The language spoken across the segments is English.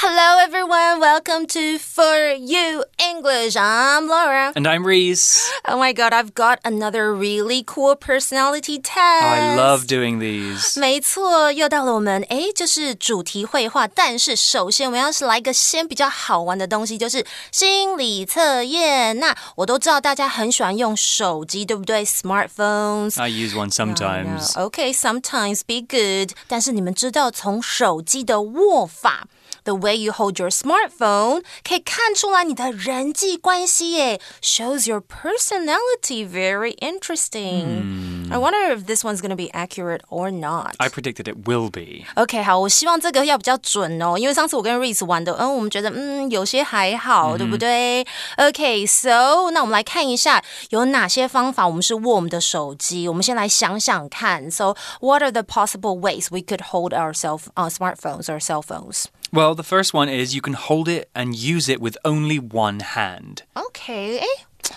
Hello, everyone. Welcome to For You English. I'm Laura. And I'm Reese. Oh my god, I've got another really cool personality test. Oh, I love doing these. 没错，又到了我们诶，就是主题绘画。但是首先，我们要是来一个先比较好玩的东西，就是心理测验。那我都知道大家很喜欢用手机，对不对？Smartphones. I use one sometimes. Okay, sometimes be good. 但是你们知道从手机的握法。 the way you hold your smartphone 可以看出来你的人际关系耶，shows your personality. Very interesting. I wonder if this one's going to be accurate or not. I predicted it will be. OK，好，我希望这个要比较准哦，因为上次我跟 Reese 玩的，嗯，我们觉得嗯有些还好，对不对？OK，so 那我们来看一下有哪些方法我们是握我们的手机。我们先来想想看。So what are the possible ways we could hold our cell, uh, smartphones or cell phones? Well, the first one is you can hold it and use it with only one hand. OK，哎。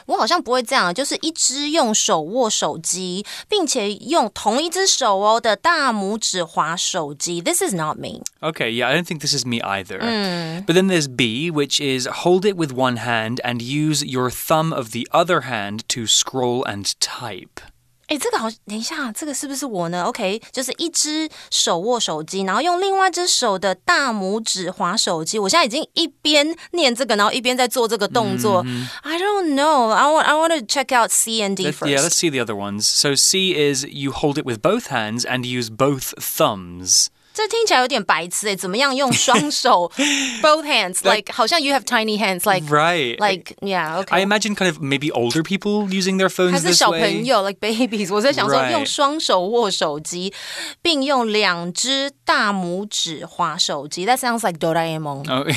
我好像不会这样，就是一只用手握手机，并且用同一只手哦的大拇指划手机。This is not me. Okay, yeah, I don't think this is me either. Mm. But then there's B, which is hold it with one hand and use your thumb of the other hand to scroll and type. 哎，这个好，等一下，这个是不是我呢？OK，就是一只手握手机，然后用另外一只手的大拇指划手机。我现在已经一边念这个，然后一边在做这个动作。Mm -hmm. I don't know. I want I want to check out C and D first. Yeah, let's see the other ones. So C is you hold it with both hands and use both thumbs. 这听起来有点白痴诶，怎么样用双手 both hands like 好像 you have tiny hands like right like yeah okay. I imagine kind of maybe older people using their phones 还是小朋友 like babies。我在想说用双手握手机，并用两只大拇指划手机。That sounds like Doraemon。Oh.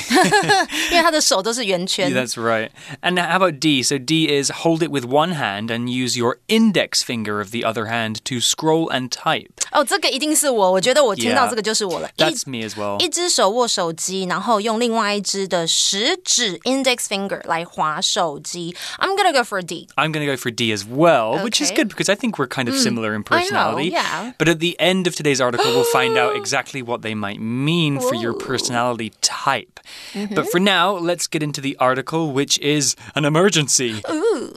因为他的手都是圆圈。Yeah, that's right. And how about D? So D is hold it with one hand and use your index finger of the other hand to scroll and type. 哦，这个一定是我。我觉得我听到这个。 就是我了。That's me as well。一只手握手机，然后用另外一只的食指 （index finger） 来划手机。I'm gonna go for D. I'm gonna go for D as well, okay. which is good because I think we're kind of similar in personality. I know, yeah. But at the end of today's article, we'll find out exactly what they might mean for your personality type. Mm -hmm. But for now, let's get into the article, which is an emergency. Ooh.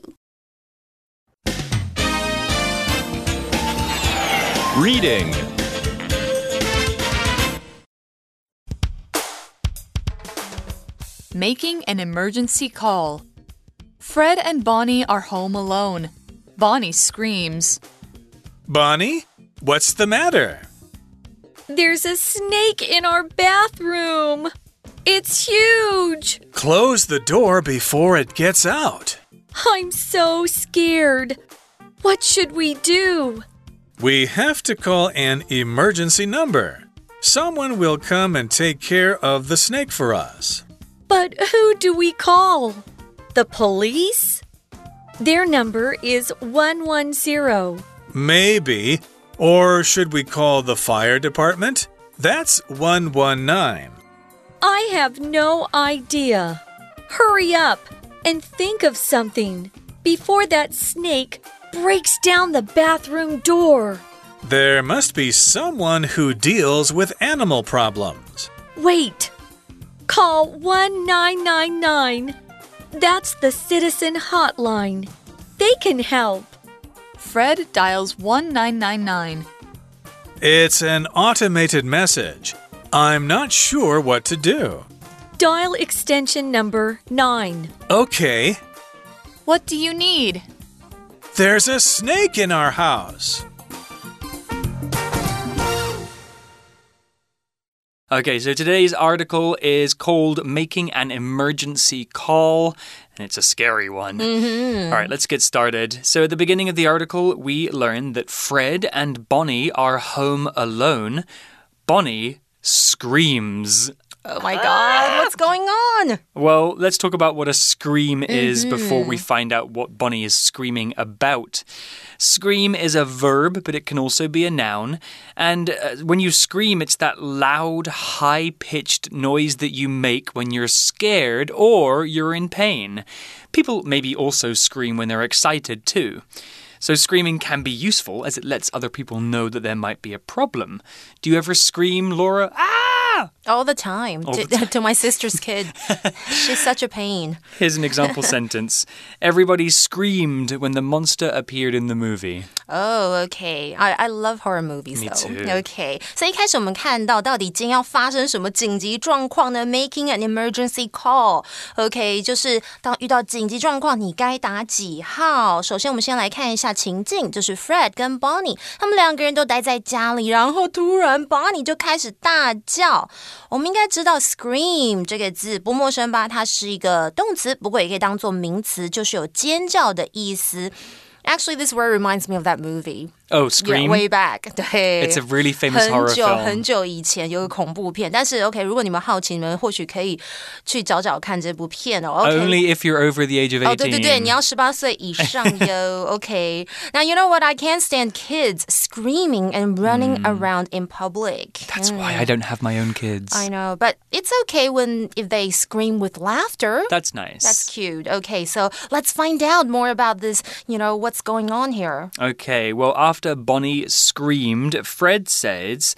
Reading Making an emergency call. Fred and Bonnie are home alone. Bonnie screams. Bonnie, what's the matter? There's a snake in our bathroom. It's huge. Close the door before it gets out. I'm so scared. What should we do? We have to call an emergency number. Someone will come and take care of the snake for us. But who do we call? The police? Their number is 110. Maybe. Or should we call the fire department? That's 119. I have no idea. Hurry up and think of something before that snake breaks down the bathroom door. There must be someone who deals with animal problems. Wait. Call 1999. That's the citizen hotline. They can help. Fred dials 1999. It's an automated message. I'm not sure what to do. Dial extension number 9. Okay. What do you need? There's a snake in our house. Okay, so today's article is called Making an Emergency Call, and it's a scary one. Mm -hmm. All right, let's get started. So, at the beginning of the article, we learn that Fred and Bonnie are home alone. Bonnie screams Oh my God, what's going on? Well, let's talk about what a scream is mm -hmm. before we find out what Bonnie is screaming about. Scream is a verb, but it can also be a noun. And uh, when you scream, it's that loud, high pitched noise that you make when you're scared or you're in pain. People maybe also scream when they're excited too. So, screaming can be useful as it lets other people know that there might be a problem. Do you ever scream, Laura? Ah! all the time to, to my sister's kid. She's such a pain. Here's an example sentence Everybody screamed when the monster appeared in the movie. Oh, okay. I I love horror movies Me though. too. Okay. 所以一开始我们看到到底今天要发生什么紧急状况呢？Making an emergency call. OK，就是当遇到紧急状况，你该打几号？首先，我们先来看一下情境，就是 Fred 跟 Bonnie 他们两个人都待在家里，然后突然 Bonnie 就开始大叫。 我们应该知道 scream 这个字不陌生吧？它是一个动词，不过也可以当做名词，就是有尖叫的意思。Actually, this word reminds me of that movie. Oh, Yeah, Scream? way back. 对 It's a really famous 很 horror 久 film. 很久以前有个恐怖片，但是 OK，如果你们好奇，你们或许可以去找找看这部片哦。OK。 Only if you're over the age of 18. 哦，对对对，你要十八岁以上哟。OK，now you know what? I can't stand kids screaming and running around in public. That's why I don't have my own kids. I know, but it's okay when if they scream with laughter. That's nice. That's cute. Okay, so let's find out more about this. You know What's going on here. Okay, well, after Bonnie screamed, Fred says,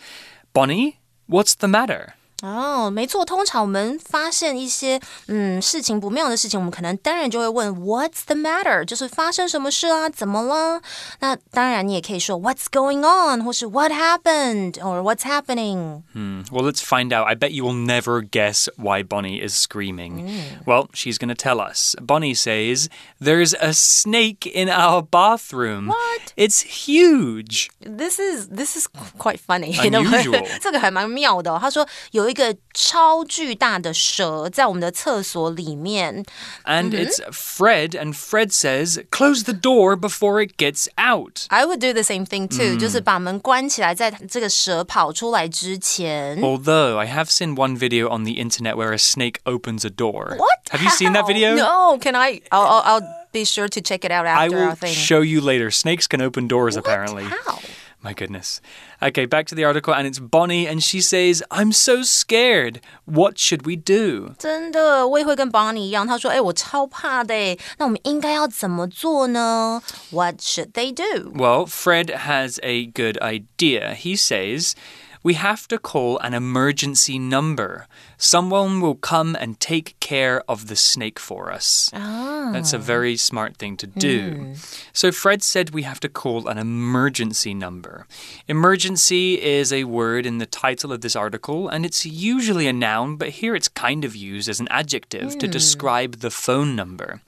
Bonnie, what's the matter? 哦，没错，通常我们发现一些嗯事情不妙的事情，我们可能当然就会问 What's the matter？就是发生什么事啊？怎么了？那当然你也可以说 What's going on？或是 What happened？or What's happening？ Hmm, Well, let's find out. I bet you will never guess why Bonnie is screaming. Well, she's going to tell us. Bonnie says, There's a snake in our bathroom. What? It's huge. This is this is quite funny. in a way. Unusual. 这个还蛮妙的、哦。他说有 一个超巨大的蛇在我们的厕所里面。 And it's Fred, and Fred says, Close the door before it gets out. I would do the same thing too，、就是把门关起来，在这个蛇跑出来之前。 Although I have seen one video on the internet where a snake opens a door. What? Have you seen that How? video? No. Can I? I'll, I'll, I'll be sure to check it out I after will our thing. show you later. Snakes can open doors, What? apparently. How? My goodness. Okay, back to the article, and it's Bonnie, and she says, I'm so scared. What should we do? 真的，我也会跟 Bonnie 一样。他说：“哎，我超怕的诶。那我们应该要怎么做呢？What should they do？” Well, Fred has a good idea. He says, We have to call an emergency number. Someone will come and take care of the snake for us. That's a ah. very smart thing to do. Hmm. So Fred said we have to call an emergency number. Emergency is a word in the title of this article, and it's usually a noun, but here it's kind of used as an adjective to hmm. describe the phone number.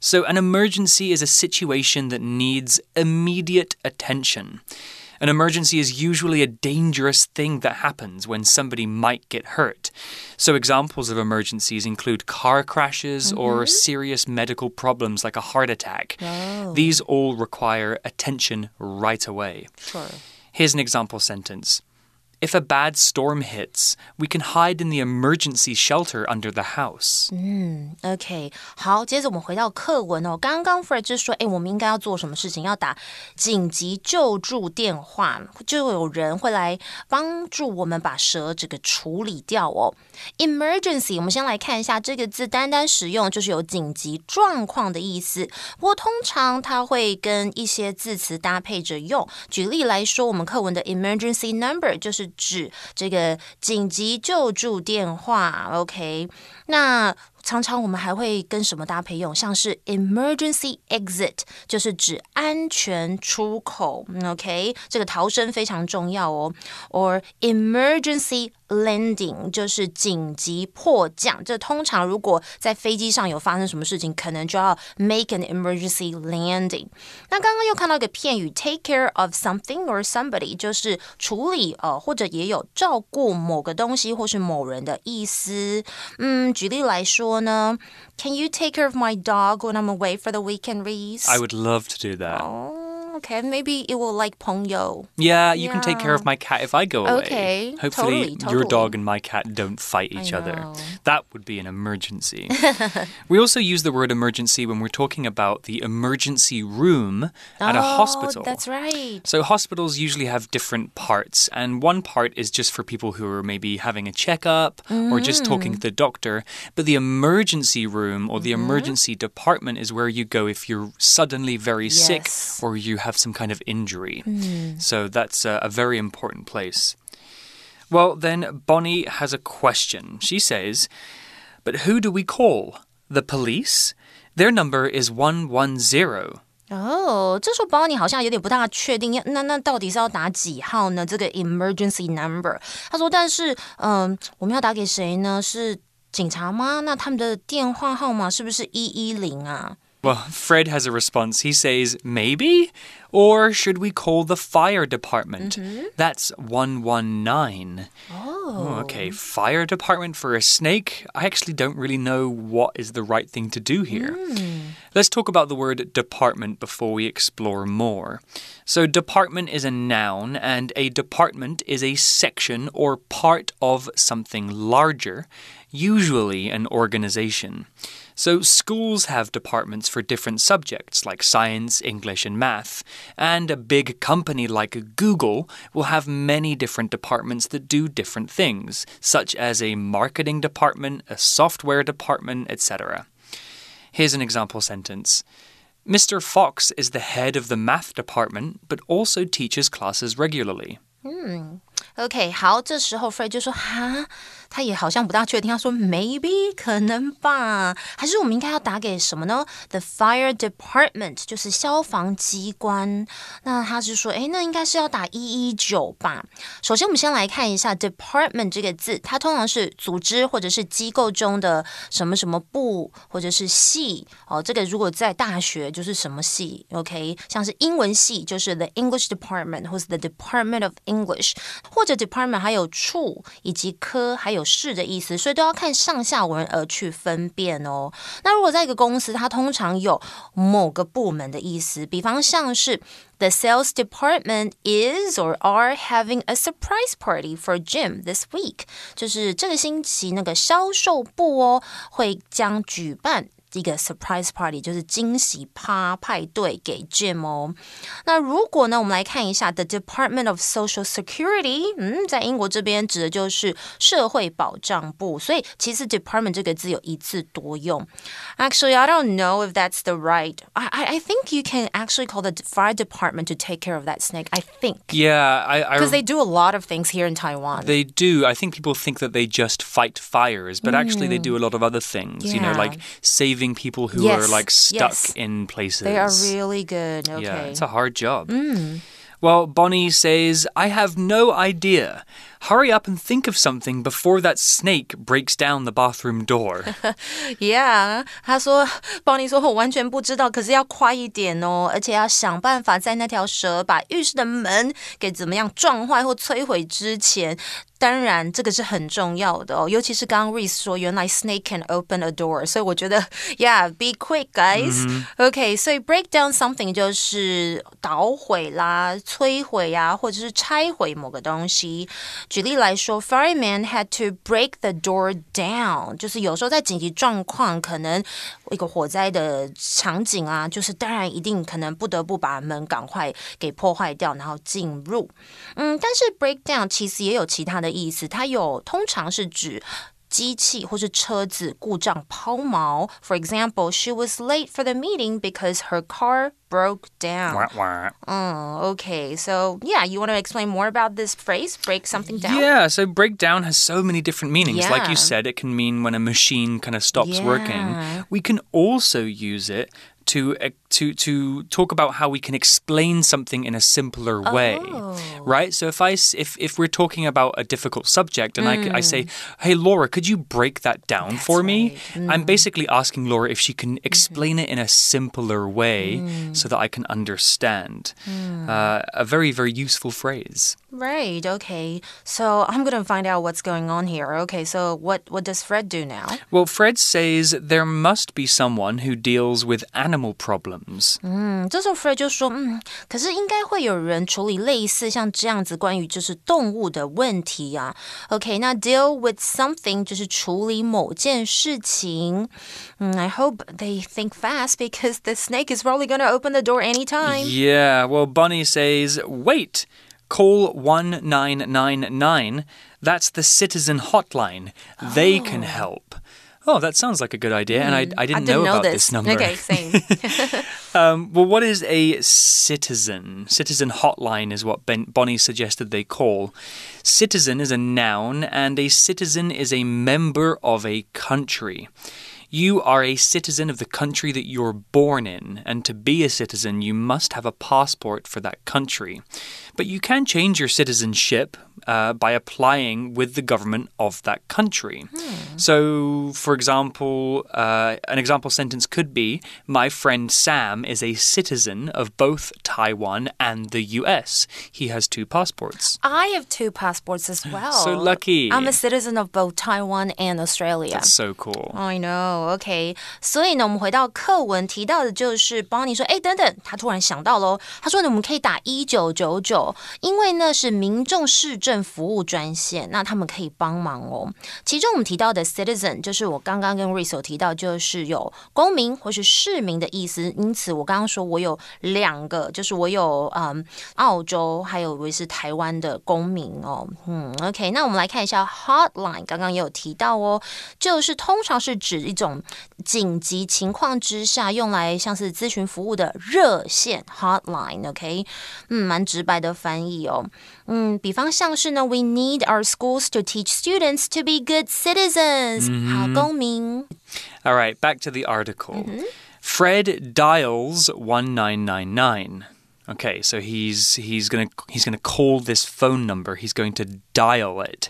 So, an emergency is a situation that needs immediate attention. An emergency is usually a dangerous thing that happens when somebody might get hurt. So, examples of emergencies include car crashes or mm-hmm. serious medical problems like a heart attack. Oh. These all require attention right away. Sure. Here's an example sentence If a bad storm hits, we can hide in the emergency shelter under the house. OK，好，接着我们回到课文哦。刚刚 Fred 就说，哎，我们应该要做什么事情？要打紧急救助电话，就有人会来帮助我们把蛇这个处理掉哦。Emergency，我们先来看一下这个字，单单使用就是有紧急状况的意思。不过通常它会跟一些字词搭配着用。举例来说，我们课文的 emergency number 就是 指这个紧急救助电话。OK，那常常我们还会跟什么搭配用？像是 emergency exit，就是指安全出口。OK，这个逃生非常重要哦。or emergency landing，就是紧急迫降。这通常如果在飞机上有发生什么事情，可能就要 make an emergency landing。那刚刚又看到一个片语 take care of something or somebody，就是处理呃或者也有照顾某个东西或是某人的意思。嗯，举例来说呢，Can you take care of my dog when I'm away for the weekend, Reese? I would love to do that. Oh, okay. Maybe it will like 朋友。Yeah, you can take care of my cat if I go away. Okay, Hopefully, totally, your dog and my cat don't fight each other. That would be an emergency. we also use the word emergency when we're talking about the emergency room at a Oh, hospital. That's right. So, hospitals usually have different parts, and one part is just for people who are maybe having a checkup or just talking mm. to the doctor. But the emergency room or the mm-hmm. emergency department is where you go if you're suddenly very sick or you have some kind of injury. So, that's a, a very important place. Well, then Bonnie has a question. She says, But who do we call? The police? Their number is 110. 哦，这时候 Bonnie 好像有点不大确定，那那到底是要打几号呢？这个 emergency number，他说，但是，嗯，我们要打给谁呢？是警察吗？那他们的电话号码是不是一一零啊 ？Well, Fred has a response. He says, maybe? Or should we call the fire department? Mm -hmm. That's 119. Oh. Okay, fire department for a snake? I actually don't really know what is the right thing to do here. Mm. Let's talk about the word department before we explore more. So, department is a noun, and a department is a section or part of something larger, usually an organization. So, schools have departments for different subjects like science, English, and math. And a big company like Google will have many different departments that do different things, such as a marketing department, a software department, etc. Here's an example sentence. Mr. Fox is the head of the math department, but also teaches classes regularly. Hmm. OK，好，这时候 Fred 就说：“哈， 他也好像不大确定。他说 maybe 可能吧，还是我们应该要打给什么呢？The fire department 就是消防机关。那他是说，哎，那应该是要打一一九吧。首先，我们先来看一下 department 这个字，它通常是组织或者是机构中的什么什么部或者是系。哦，这个如果在大学就是什么系？OK，像是英文系就是 the English department 或是 the Department of English，或者 department 还有处以及科还有。有事的意思，所以都要看上下文而去分辨哦。那如果在一个公司，它通常有某个部门的意思，比方像是 The sales department is or are having a surprise party for Jim this week，就是这个星期那个销售部哦会将举办。一个 surprise party 就是惊喜趴派对给 Jim 哦。那如果呢，我们来看一下 the Department of Social Security，嗯，在英国这边指的就是社会保障部，所以其实 department 这个字有一字多用。Actually, I don't know if that's the right. I I think you can actually call the fire department to take care of that snake. I think. Yeah, I because they do a lot of things here in Taiwan. They do. I think people think that they just fight fires, but mm. actually they do a lot of other things. Yeah. You know, like saving saving people who yes, are like stuck yes. in places. They are really good. Okay. Yeah, it's a hard job. Mm. Well, Bonnie says, I have no idea. Hurry up and think of something before that snake breaks down the bathroom door. yeah，他说，邦尼说，我完全不知道，可是要快一点哦，而且要想办法在那条蛇把浴室的门给怎么样撞坏或摧毁之前。当然，这个是很重要的哦，尤其是刚刚 Reese 说，原来 snake can open a door，所以我觉得，Yeah，be quick guys、嗯。OK，所以 break down something 就是捣毁啦、摧毁呀、啊，或者是拆毁某个东西。 举例来说，fireman had to break the door down，就是有时候在紧急状况，可能一个火灾的场景啊，就是当然一定可能不得不把门赶快给破坏掉，然后进入。嗯，但是 break down 其实也有其他的意思，它有通常是指。机器或是车子故障抛锚。For example, she was late for the meeting because her car broke down. Wah, wah. Oh, okay. So, yeah, you want to explain more about this phrase, break something down? Yeah, so break down has so many different meanings. Yeah. Like you said, it can mean when a machine kind of stops yeah. working. We can also use it to uh, to to talk about how we can explain something in a simpler way, oh. right? So if I if if we're talking about a difficult subject and mm. I, I say, mm. "Hey Laura, could you break that down That's for right. me?" Mm. I'm basically asking Laura if she can mm-hmm. explain mm -hmm. it in a simpler way mm. so that I can understand. Mm. Uh, a very very useful phrase. Right. Okay. So I'm gonna find out what's going on here. Okay. So what what does Fred do now? Well, Fred says there must be someone who deals with animal problems 嗯，这时候 Fred 就说，嗯，可是应该会有人处理类似像这样子关于就是动物的问题呀、啊。OK，那 deal with something 就是处理某件事情。嗯，I hope they think fast because the snake is probably going to open the door anytime. Yeah. Well, Bunny says, wait. Call 1999. That's the citizen hotline. They can help. Oh, that sounds like a good idea, and I, I didn't, I didn't know, about this. this, number. Okay, same. Um, well, what is a citizen? Citizen hotline is what ben Bonnie suggested they call. Citizen is a noun, and a citizen is a member of a country. You are a citizen of the country that you're born in, and to be a citizen, you must have a passport for that country. But you can change your citizenship uh, by applying with the government of that country. So, for example, uh, an example sentence could be My friend Sam is a citizen of both Taiwan and the US. He has two passports. I have two passports as well. So lucky. I'm a citizen of both Taiwan and Australia. That's so cool. I know, OK。所以呢，我们回到课文提到的就是 Bonnie 说，哎，等等，他突然想到喽，他说呢，我们可以打一九九九， ”因为呢是民众市政服务专线，那他们可以帮忙哦。其中我们提到的 citizen 就是我刚刚跟 Reese 有提到，就是有公民或是市民的意思。因此，我刚刚说我有两个，就是我有嗯澳洲，还有为是台湾的公民哦。嗯，OK，那我们来看一下 hotline，刚刚也有提到哦，就是通常是指一种紧急情况之下用来像是咨询服务的热线 hotline。OK，嗯，蛮直白的翻译哦。嗯，比方像是呢，We need our schools to teach students to be good citizens，、好公民。 All right, back to the article. Fred dials 1999. Okay, so he's he's going to he's going to call this phone number. He's going to dial it.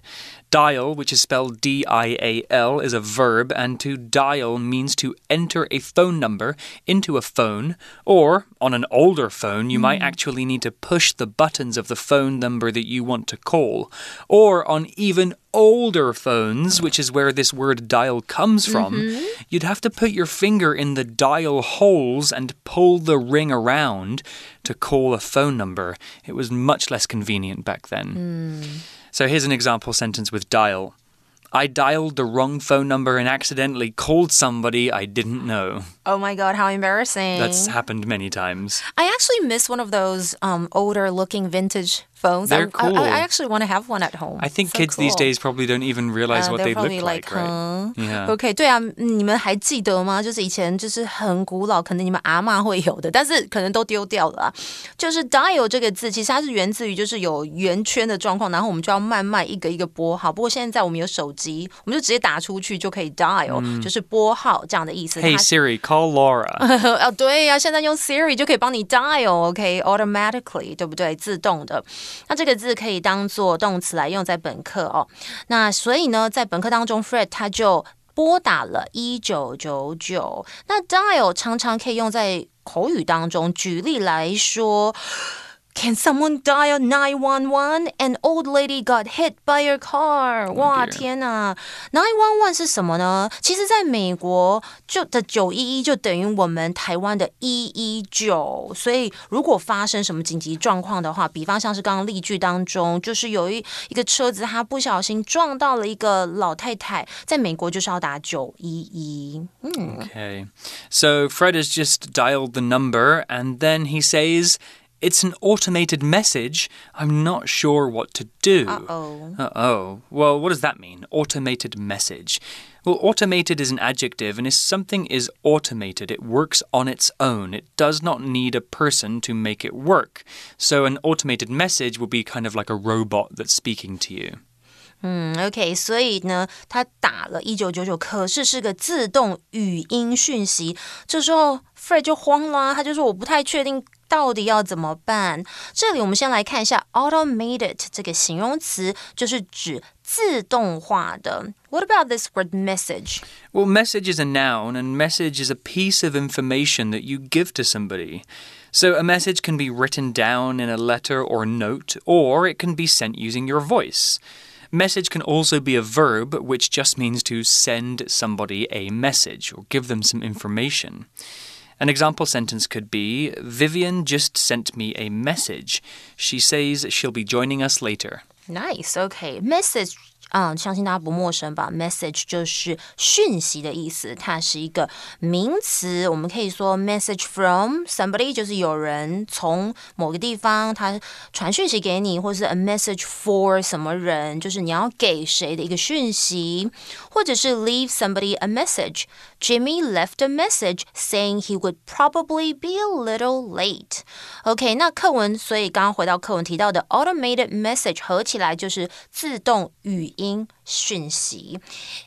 Dial, which is spelled D I A L, is a verb and to dial means to enter a phone number into a phone or on an older phone you might hmm. actually need to push the buttons of the phone number that you want to call or on even older phones, which is where this word dial comes from, mm-hmm. you'd have to put your finger in the dial holes and pull the ring around to call a phone number. It was much less convenient back then. Hmm. So here's an example sentence with dial. I dialed the wrong phone number and accidentally called somebody I didn't know. Oh my god, how embarrassing! That's happened many times. I actually miss one of those um, older looking vintage phones. They're I, I- cool. I, actually want to have one at home. I think So kids these cool. days probably don't even realize Uh, what they're they look probably like, right? huh? Yeah. OK，对啊，嗯你们还记得吗？就是以前就是很古老，可能你们阿嬷会有的，但是可能都丢掉了啊。就是 dial 这个字，其实它是源自于就是有圆圈的状况，然后我们就要慢慢一个一个拨号。不过现在我们有手机，我们就直接打出去就可以 dial，、就是拨号这样的意思。 Hey 它 Siri, call Laura. 哦，对呀、现在用 Siri 就可以帮你 dial，OK，automatically，、对不对？自动的。 那这个字可以当做动词来用在本课哦。那所以呢，在本课当中，Fred 他就拨打了一九九九。那 dial 常常可以用在口语当中，举例来说。Can someone dial 911? An old lady got hit by a car. 哇， dear. 天哪！911是什么呢？其实，在美国就的九一一就等于我们台湾的一一九，所以如果发生什么紧急状况的话，比方像是刚刚例句当中，就是有一一个车子它不小心撞到了一个老太太，在美国就是要打九一一。 Okay. So Fred has just dialed the number and then he says, It's an automated message. I'm not sure what to do. Oh. Uh oh. Well, what does that mean? Automated message. Well, automated is an adjective, and if something is automated, it works on its own. It does not need a person to make it work. So, an automated message will be kind of like a robot that's speaking to you. 嗯，OK，所以呢，他打了一九九九，可是是个自动语音讯息。这时候 Fred 就慌了啊，他就说我不太确定 到底要怎么办。这里我们先来看一下 automated 这个形容词，就是指自动化的。What about this word message? Well, message is a noun, and message is a piece of information that you give to somebody. So, a message can be written down in a letter or note, or it can be sent using your voice. Message can also be a verb, which just means to send somebody a message or give them some information. An example sentence could be Vivian just sent me a message. She says she'll be joining us later. Nice. OK, message 嗯，相信大家不陌生吧？Message 就是讯息的意思，它是一个名词。我们可以说 message from somebody，就是有人从某个地方他传讯息给你，或是 a message for 什么人，就是你要给谁的一个讯息，或者是 leave somebody a message。 Jimmy left a message saying he would probably be a little late. OK，那课文，所以刚刚回到课文提到的 automated message 合起来就是自动语音讯息。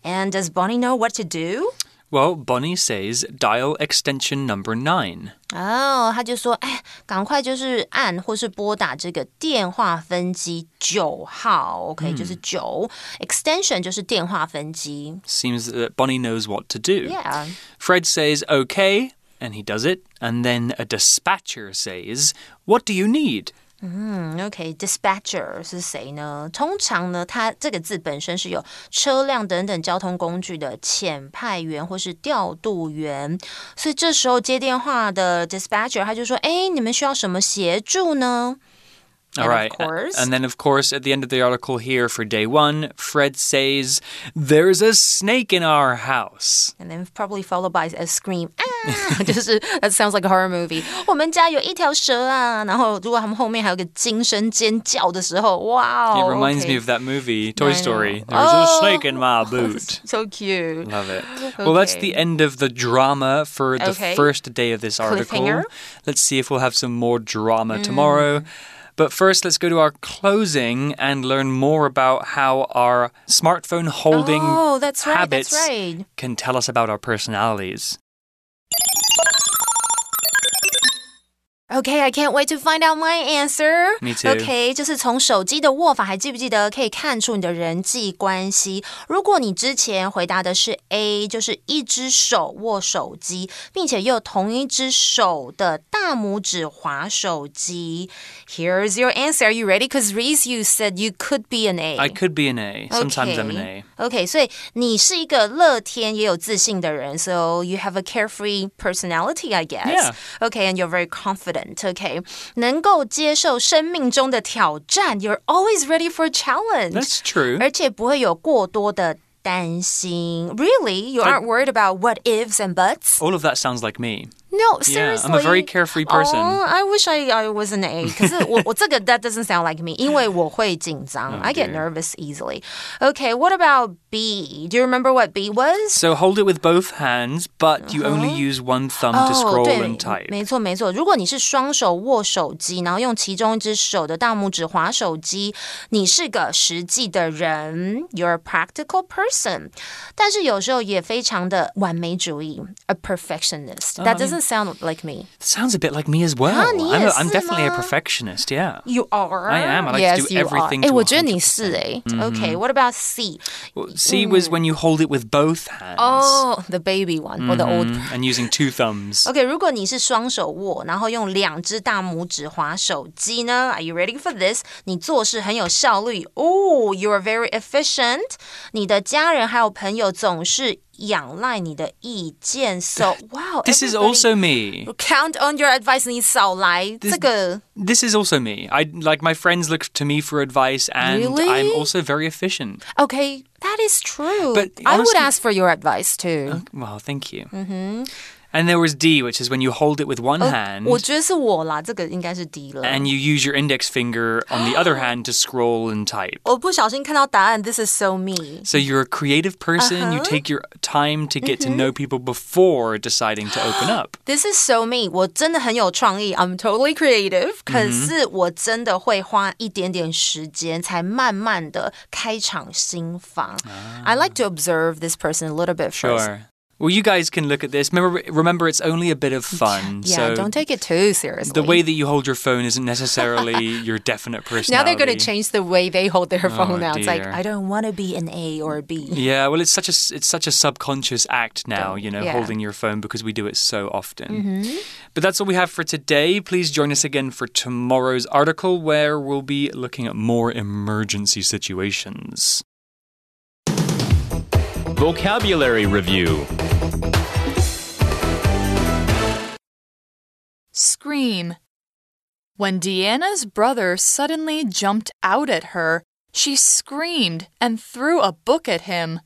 And does Bonnie know what to do? Well, Bonnie says dial extension number nine. 哦，他就说，哎，赶快就是按或是拨打这个电话分机九号，OK，、就是九，extension 就是电话分机。 Seems that Bonnie knows what to do. Yeah. Fred says okay, and he does it. And then a dispatcher says, What do you need? 嗯，OK，dispatcher、是谁呢？通常呢，他这个字本身是有车辆等等交通工具的遣派员或是调度员，所以这时候接电话的 dispatcher 他就说：“哎，你们需要什么协助呢？” All And of right. course- And then, of course, at the end of the article here for day one, Fred says, There's a snake in our house. And then probably followed by a scream 啊，就是 that sounds like a horror movie。我们家有一条蛇啊，然后如果他们后面还有个惊声尖叫的时候，哇 It 哦 reminds okay me of that movie, Toy I know. Story. There's Oh. a snake in my boot. so cute。 Love it. Well, that's the end of the drama for the Okay. first day of this article. Cliffhanger. Let's see if we'll have some more drama tomorrow. But first, let's go to our closing and learn more about how our smartphone holding Oh, that's right. habits That's right. can tell us about our personalities. Okay, I can't wait to find out my answer. Me too. OK，就是从手机的握法，还记不记得可以看出你的人际关系？如果你之前回答的是 A，就是一只手握手机，并且又同一只手的大拇指划手机。Here's your answer. Are you ready? Because Reese, you said you could be an A. I could be an A. Sometimes I'm an A. OK，所以你是一个乐天也有自信的人，so you have a carefree personality, I guess. Yeah. OK, and you're very confident. OK，能够接受生命中的挑战，you're always ready for a challenge. That's true. 而且不会有过多的担心。Really, you aren't worried about what ifs and buts? All of that sounds like me. No, Yeah, seriously. I'm a very carefree person. Oh, I wish I I was an A. 可是我我这个 that doesn't sound like me，因为我会紧张。I get Oh, dear. nervous easily. Okay, what about B? Do you remember what B was? So hold it with both hands, but you only use one thumb to 哦， scroll 对 and type. 没错没错。如果你是双手握手机，然后用其中一只手的大拇指划手机，你是个实际的人，you're a practical person。但是有时候也非常的完美主义，a perfectionist。That doesn't sound like me. Sounds a bit like me as well. 啊，你 I'm, 也 a, 是 I'm definitely a 吗？ perfectionist, yeah. You are. I am. I like to yes, do you everything Are. 哎， to 我觉得你是哎。Okay, what about C? Well, C was when you hold it with both hands. Oh, the baby one or the old Mm, and using two thumbs. OK，如果你是双手握，然后用两只大拇指划手机呢？Are you ready for this？你做事很有效率哦、y o u are very efficient。你的家人还有朋友总是 仰赖你的意见，so wow。 This is also me. count on your advice。你少来这个 This is also me. I like my friends look to me for advice, and Really? I'm also very efficient. OK。That is true. But I would honestly- ask for your advice too. Well, thank you. Mm-hmm. And there was D, which is when you hold it with one hand 我觉得是我啦，这个应该是 D 了。 and you use your index finger on the other hand to scroll and type. 我不小心看到答案，This is so me。 So you're a creative person. You take your time to get to know people before deciding to open up. This is so me，我真的很有创意，I'm totally creative。可是我真的会花一点点时间，才慢慢的开场新房。I like to observe this person a little bit first. Sure. Well, you guys can look at this. Remember, remember, it's only a bit of fun. Yeah, so don't take it too seriously. the way that you hold your phone isn't necessarily your definite personality. now they're going to change the way they hold their oh, phone Oh, now. It's like. I don't want to be an A or a B. Yeah, well, it's such a it's such a subconscious act now, you know, Yeah. holding your phone because we do it so often. Mm-hmm. But that's all we have for today. Please join us again for tomorrow's article, where we'll be looking at more emergency situations. Vocabulary Review Scream. When Deanna's brother suddenly jumped out at her, She screamed and threw a book at him.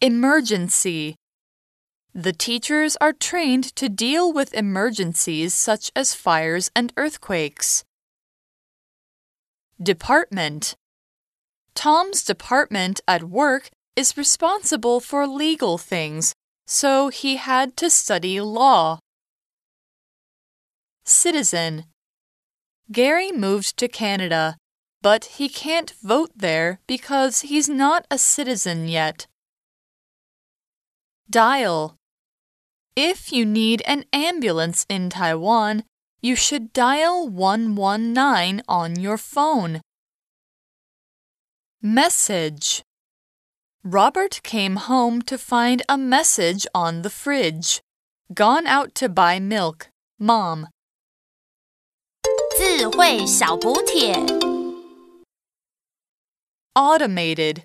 Emergency. The teachers are trained to deal with emergencies such as fires and earthquakes. Department. Tom's department at work is responsible for legal things, so he had to study law. Citizen. Gary moved to Canada, but he can't vote there because he's not a citizen yet. Dial. If you need an ambulance in Taiwan, you should dial 119 on your phone. Message Robert came home to find a message on the fridge. Gone out to buy milk. Mom. 智慧小补帖 Automated